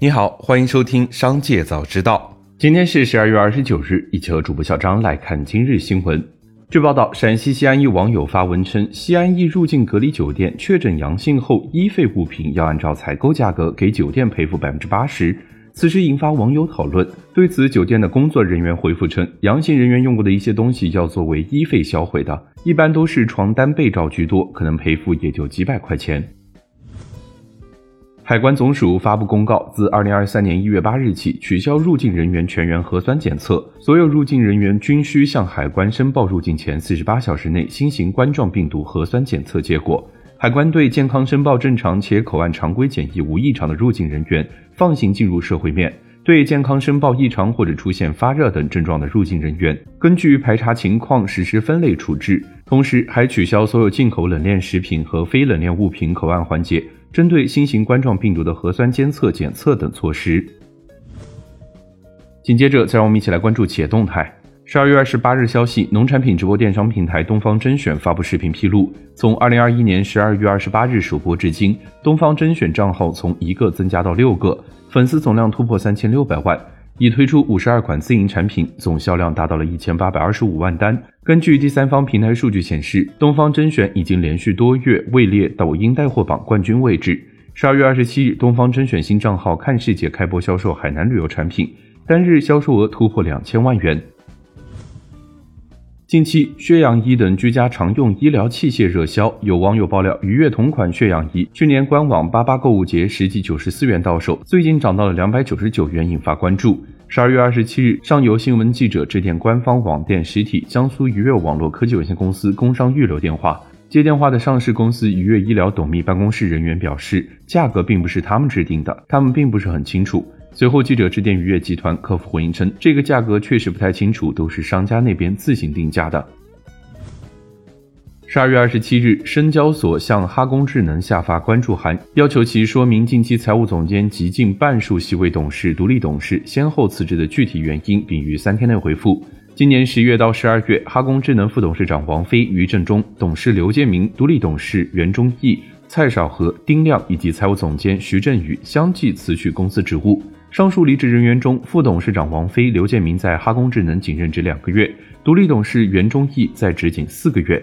你好，欢迎收听《商界早知道》。今天是十二月二十九日，一起和主播小张来看今日新闻。据报道，陕西西安一网友发文称，西安一入境隔离酒店确诊阳性后，医废物品要按照采购价格给酒店赔付百分之八十。此事引发网友讨论。对此，酒店的工作人员回复称，阳性人员用过的一些东西要作为医废销毁的，一般都是床单、被罩居多，可能赔付也就几百块钱。海关总署发布公告，自二零二三年一月八日起，取消入境人员全员核酸检测，所有入境人员均需向海关申报入境前四十八小时内新型冠状病毒核酸检测结果。海关对健康申报正常且口岸常规检疫无异常的入境人员放行进入社会面；对健康申报异常或者出现发热等症状的入境人员，根据排查情况实施分类处置。同时，还取消所有进口冷链食品和非冷链物品口岸环节。针对新型冠状病毒的核酸监测、检测等措施。紧接着，再让我们一起来关注企业动态。十二月二十八日消息，农产品直播电商平台东方甄选发布视频披露，从二零二一年十二月二十八日首播至今，东方甄选账号从一个增加到六个，粉丝总量突破三千六百万。已推出五十二款自营产品，总销量达到了一千八百二十五万单。根据第三方平台数据显示，东方甄选已经连续多月位列抖音带货榜冠军位置。十二月二十七日，东方甄选新账号看世界开播销售海南旅游产品，单日销售额突破两千万元。近期，血氧仪等居家常用医疗器械热销，有网友爆料，愉悦同款血氧仪去年官网八八购物节实际九十四元到手，最近涨到了两百九十九元，引发关注。十二月二十七日，上游新闻记者致电官方网店实体江苏愉悦网络科技有限公司工商预留电话，接电话的上市公司愉悦医疗董秘办公室人员表示，价格并不是他们制定的，他们并不是很清楚。随后，记者致电愉悦集团客服回应称，这个价格确实不太清楚，都是商家那边自行定价的。十二月二十七日，深交所向哈工智能下发关注函，要求其说明近期财务总监及近半数席位董事、独立董事先后辞职的具体原因，并于三天内回复。今年十月到十二月，哈工智能副董事长王飞、于振中，董事刘建明，独立董事袁忠义、蔡少和、丁亮以及财务总监徐振宇相继辞去公司职务。上述离职人员中，副董事长王飞、刘建明在哈工智能仅任职两个月，独立董事袁忠义在职仅四个月。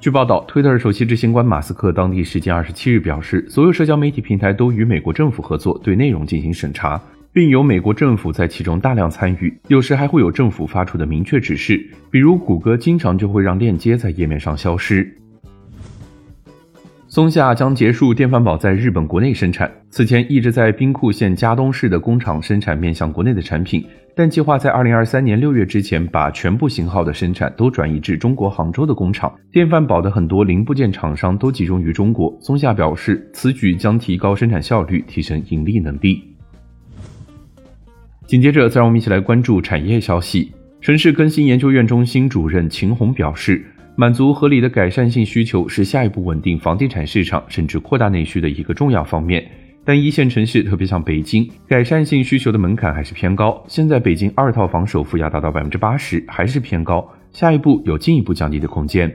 据报道，推特首席执行官马斯克当地时间二十七日表示，所有社交媒体平台都与美国政府合作，对内容进行审查，并由美国政府在其中大量参与，有时还会有政府发出的明确指示，比如谷歌经常就会让链接在页面上消失。松下将结束电饭煲在日本国内生产。此前一直在兵库县加东市的工厂生产面向国内的产品，但计划在二零二三年六月之前把全部型号的生产都转移至中国杭州的工厂。电饭煲的很多零部件厂商都集中于中国。松下表示，此举将提高生产效率，提升盈利能力。紧接着，再让我们一起来关注产业消息。城市更新研究院中心主任秦红表示。满足合理的改善性需求是下一步稳定房地产市场甚至扩大内需的一个重要方面。但一线城市，特别像北京，改善性需求的门槛还是偏高。现在北京二套房首付要达到百分之八十，还是偏高。下一步有进一步降低的空间。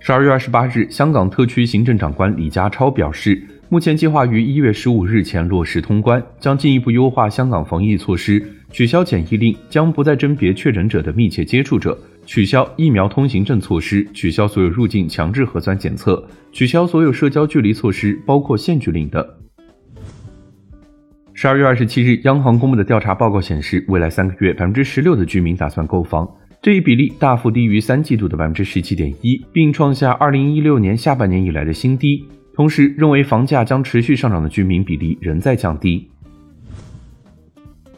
十二月二十八日，香港特区行政长官李家超表示，目前计划于一月十五日前落实通关，将进一步优化香港防疫措施，取消检疫令，将不再甄别确诊者的密切接触者。取消疫苗通行证措施，取消所有入境强制核酸检测，取消所有社交距离措施，包括限聚令等。十二月二十七日，央行公布的调查报告显示，未来三个月百分之十六的居民打算购房，这一比例大幅低于三季度的百分之十七点一，并创下二零一六年下半年以来的新低。同时，认为房价将持续上涨的居民比例仍在降低。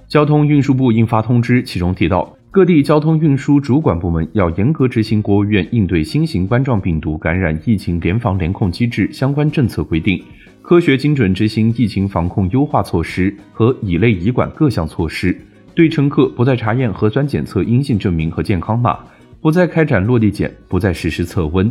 交通运输部印发通知，其中提到。各地交通运输主管部门要严格执行国务院应对新型冠状病毒感染疫情联防联控机制相关政策规定，科学精准执行疫情防控优化措施和乙类乙管各项措施。对乘客不再查验核酸检测阴性证明和健康码，不再开展落地检，不再实施测温。